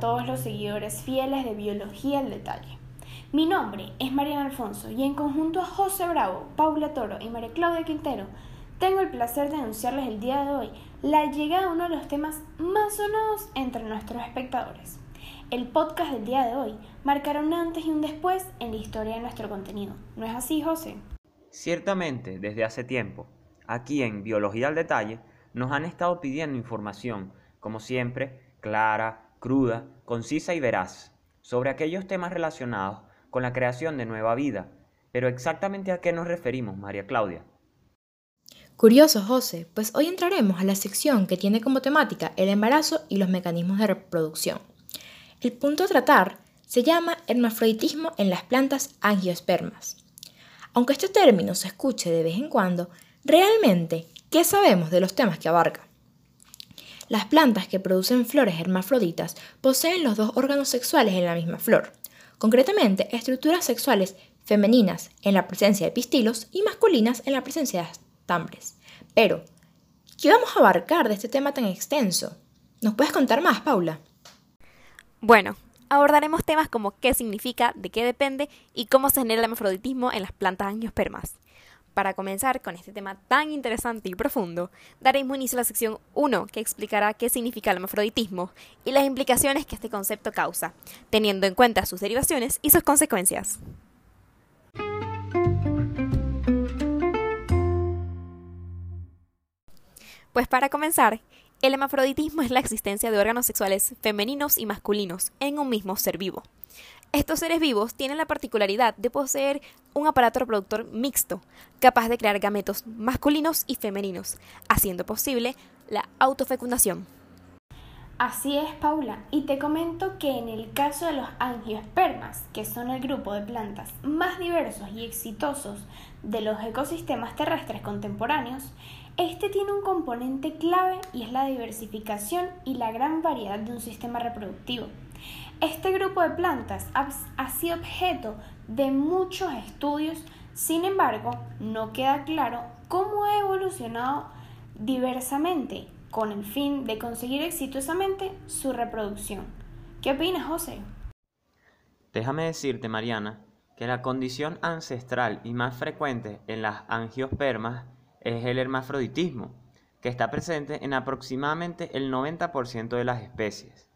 todos los seguidores fieles de Biología al Detalle. Mi nombre es Mariana Alfonso y en conjunto a José Bravo, Paula Toro y María Claudia Quintero, tengo el placer de anunciarles el día de hoy la llegada de uno de los temas más sonados entre nuestros espectadores. El podcast del día de hoy marcará un antes y un después en la historia de nuestro contenido. ¿No es así, José? Ciertamente, desde hace tiempo, aquí en Biología al Detalle, nos han estado pidiendo información, como siempre, clara, cruda, concisa y veraz, sobre aquellos temas relacionados con la creación de nueva vida. Pero exactamente a qué nos referimos, María Claudia. Curioso, José, pues hoy entraremos a la sección que tiene como temática el embarazo y los mecanismos de reproducción. El punto a tratar se llama hermafroditismo en las plantas angiospermas. Aunque este término se escuche de vez en cuando, realmente, ¿qué sabemos de los temas que abarca? Las plantas que producen flores hermafroditas poseen los dos órganos sexuales en la misma flor, concretamente estructuras sexuales femeninas en la presencia de pistilos y masculinas en la presencia de estambres. Pero, ¿qué vamos a abarcar de este tema tan extenso? ¿Nos puedes contar más, Paula? Bueno, abordaremos temas como qué significa, de qué depende y cómo se genera el hermafroditismo en las plantas angiospermas. Para comenzar con este tema tan interesante y profundo, daremos inicio a la sección 1, que explicará qué significa el hermafroditismo y las implicaciones que este concepto causa, teniendo en cuenta sus derivaciones y sus consecuencias. Pues para comenzar, el hermafroditismo es la existencia de órganos sexuales femeninos y masculinos en un mismo ser vivo. Estos seres vivos tienen la particularidad de poseer un aparato reproductor mixto, capaz de crear gametos masculinos y femeninos, haciendo posible la autofecundación. Así es, Paula, y te comento que en el caso de los angiospermas, que son el grupo de plantas más diversos y exitosos de los ecosistemas terrestres contemporáneos, este tiene un componente clave y es la diversificación y la gran variedad de un sistema reproductivo. Este grupo de plantas ha sido objeto de muchos estudios, sin embargo, no queda claro cómo ha evolucionado diversamente con el fin de conseguir exitosamente su reproducción. ¿Qué opinas, José? Déjame decirte, Mariana, que la condición ancestral y más frecuente en las angiospermas es el hermafroditismo, que está presente en aproximadamente el 90% de las especies.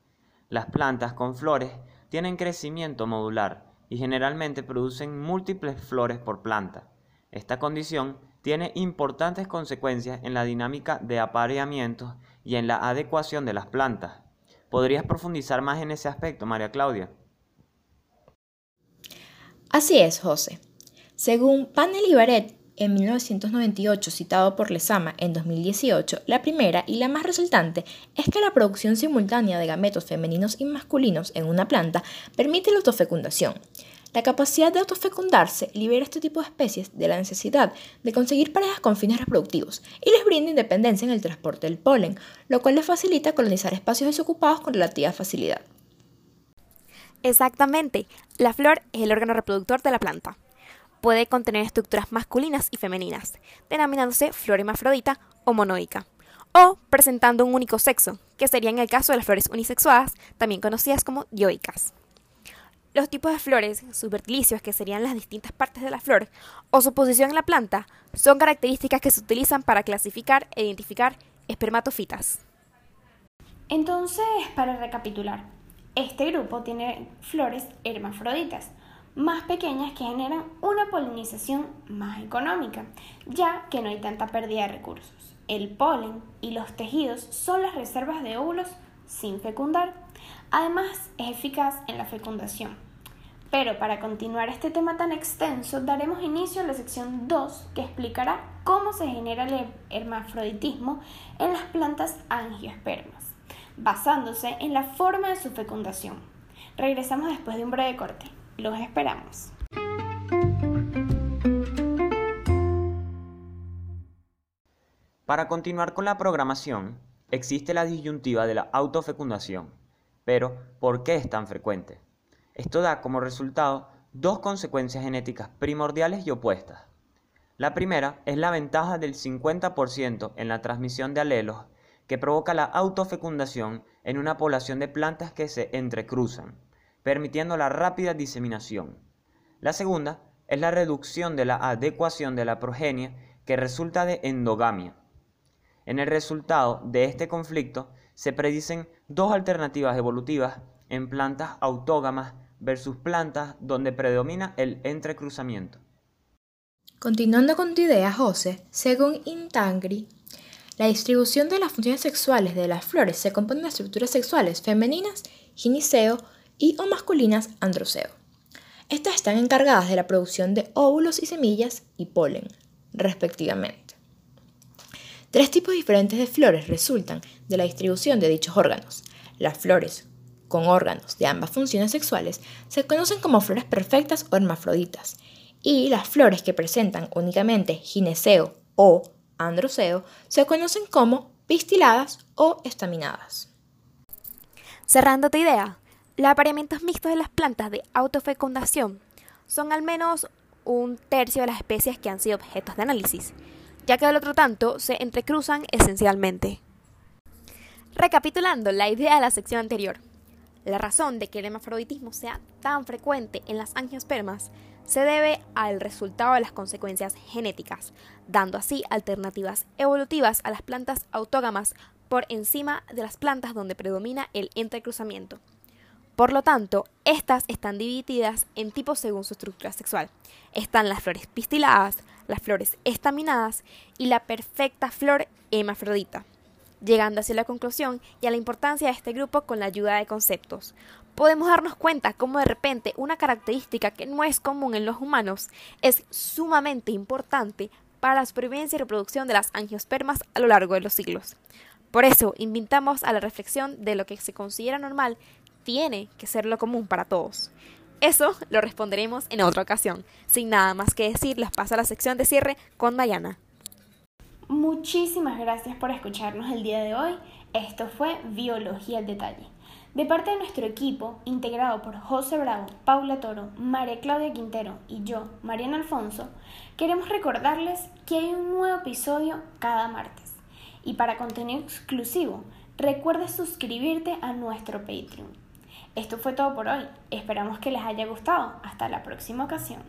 Las plantas con flores tienen crecimiento modular y generalmente producen múltiples flores por planta. Esta condición tiene importantes consecuencias en la dinámica de apareamiento y en la adecuación de las plantas. ¿Podrías profundizar más en ese aspecto, María Claudia? Así es, José. Según Panel y Baret, en 1998 citado por Lesama en 2018, la primera y la más resultante es que la producción simultánea de gametos femeninos y masculinos en una planta permite la autofecundación. La capacidad de autofecundarse libera este tipo de especies de la necesidad de conseguir parejas con fines reproductivos y les brinda independencia en el transporte del polen, lo cual les facilita colonizar espacios desocupados con relativa facilidad. Exactamente, la flor es el órgano reproductor de la planta puede contener estructuras masculinas y femeninas, denominándose flor hermafrodita o monoica, o presentando un único sexo, que sería en el caso de las flores unisexuadas, también conocidas como dioicas. Los tipos de flores, sus que serían las distintas partes de la flor, o su posición en la planta, son características que se utilizan para clasificar e identificar espermatofitas. Entonces, para recapitular, este grupo tiene flores hermafroditas, más pequeñas que generan una polinización más económica, ya que no hay tanta pérdida de recursos. El polen y los tejidos son las reservas de óvulos sin fecundar. Además, es eficaz en la fecundación. Pero para continuar este tema tan extenso, daremos inicio a la sección 2 que explicará cómo se genera el hermafroditismo en las plantas angiospermas, basándose en la forma de su fecundación. Regresamos después de un breve corte. Los esperamos. Para continuar con la programación, existe la disyuntiva de la autofecundación. Pero, ¿por qué es tan frecuente? Esto da como resultado dos consecuencias genéticas primordiales y opuestas. La primera es la ventaja del 50% en la transmisión de alelos que provoca la autofecundación en una población de plantas que se entrecruzan, permitiendo la rápida diseminación. La segunda es la reducción de la adecuación de la progenie que resulta de endogamia. En el resultado de este conflicto se predicen dos alternativas evolutivas en plantas autógamas versus plantas donde predomina el entrecruzamiento. Continuando con tu idea, José, según Intangri, la distribución de las funciones sexuales de las flores se compone de estructuras sexuales femeninas, gineceo, y o masculinas, androceo. Estas están encargadas de la producción de óvulos y semillas y polen, respectivamente. Tres tipos diferentes de flores resultan de la distribución de dichos órganos. Las flores con órganos de ambas funciones sexuales se conocen como flores perfectas o hermafroditas, y las flores que presentan únicamente gineceo o androceo se conocen como pistiladas o estaminadas. Cerrando tu idea, los apareamientos mixtos de las plantas de autofecundación son al menos un tercio de las especies que han sido objetos de análisis, ya que del otro tanto se entrecruzan esencialmente. Recapitulando la idea de la sección anterior, la razón de que el hermafroditismo sea tan frecuente en las angiospermas se debe al resultado de las consecuencias genéticas, dando así alternativas evolutivas a las plantas autógamas por encima de las plantas donde predomina el entrecruzamiento. Por lo tanto, estas están divididas en tipos según su estructura sexual. Están las flores pistiladas, las flores estaminadas y la perfecta flor hemafrodita llegando hacia la conclusión y a la importancia de este grupo con la ayuda de conceptos. Podemos darnos cuenta cómo de repente una característica que no es común en los humanos es sumamente importante para la supervivencia y reproducción de las angiospermas a lo largo de los siglos. Por eso, invitamos a la reflexión de lo que se considera normal tiene que ser lo común para todos. Eso lo responderemos en otra ocasión. Sin nada más que decir, les paso a la sección de cierre con Diana. Muchísimas gracias por escucharnos el día de hoy. Esto fue Biología al Detalle. De parte de nuestro equipo, integrado por José Bravo, Paula Toro, María Claudia Quintero y yo, Mariana Alfonso, queremos recordarles que hay un nuevo episodio cada martes. Y para contenido exclusivo, recuerda suscribirte a nuestro Patreon. Esto fue todo por hoy. Esperamos que les haya gustado. Hasta la próxima ocasión.